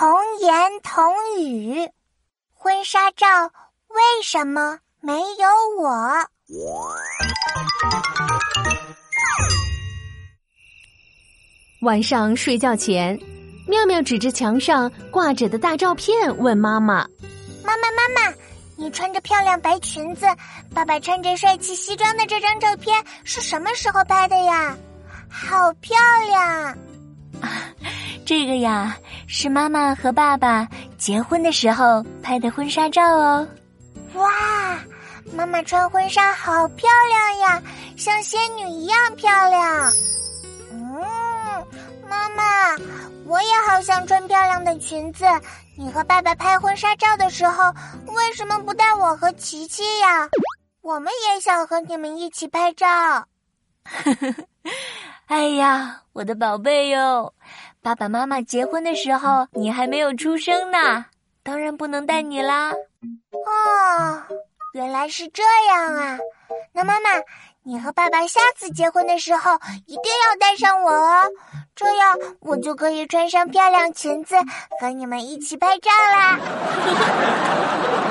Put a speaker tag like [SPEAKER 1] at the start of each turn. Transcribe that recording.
[SPEAKER 1] 童言童语，婚纱照为什么没有我？
[SPEAKER 2] 晚上睡觉前，妙妙指着墙上挂着的大照片问妈妈：“
[SPEAKER 1] 妈妈，妈妈，你穿着漂亮白裙子，爸爸穿着帅气西装的这张照片是什么时候拍的呀？好漂亮！
[SPEAKER 3] 啊，这个呀是妈妈和爸爸结婚的时候拍的婚纱照哦。
[SPEAKER 1] 哇，妈妈穿婚纱好漂亮呀，像仙女一样漂亮。”嗯妈妈，我也好想穿漂亮的裙子。你和爸爸拍婚纱照的时候，为什么不带我和琪琪呀？我们也想和你们一起拍照。
[SPEAKER 3] 哎呀，我的宝贝哟，爸爸妈妈结婚的时候你还没有出生呢，当然不能带你啦。
[SPEAKER 1] 哦，原来是这样啊。那妈妈，你和爸爸下次结婚的时候一定要带上我哦。这样我就可以穿上漂亮裙子和你们一起拍照啦！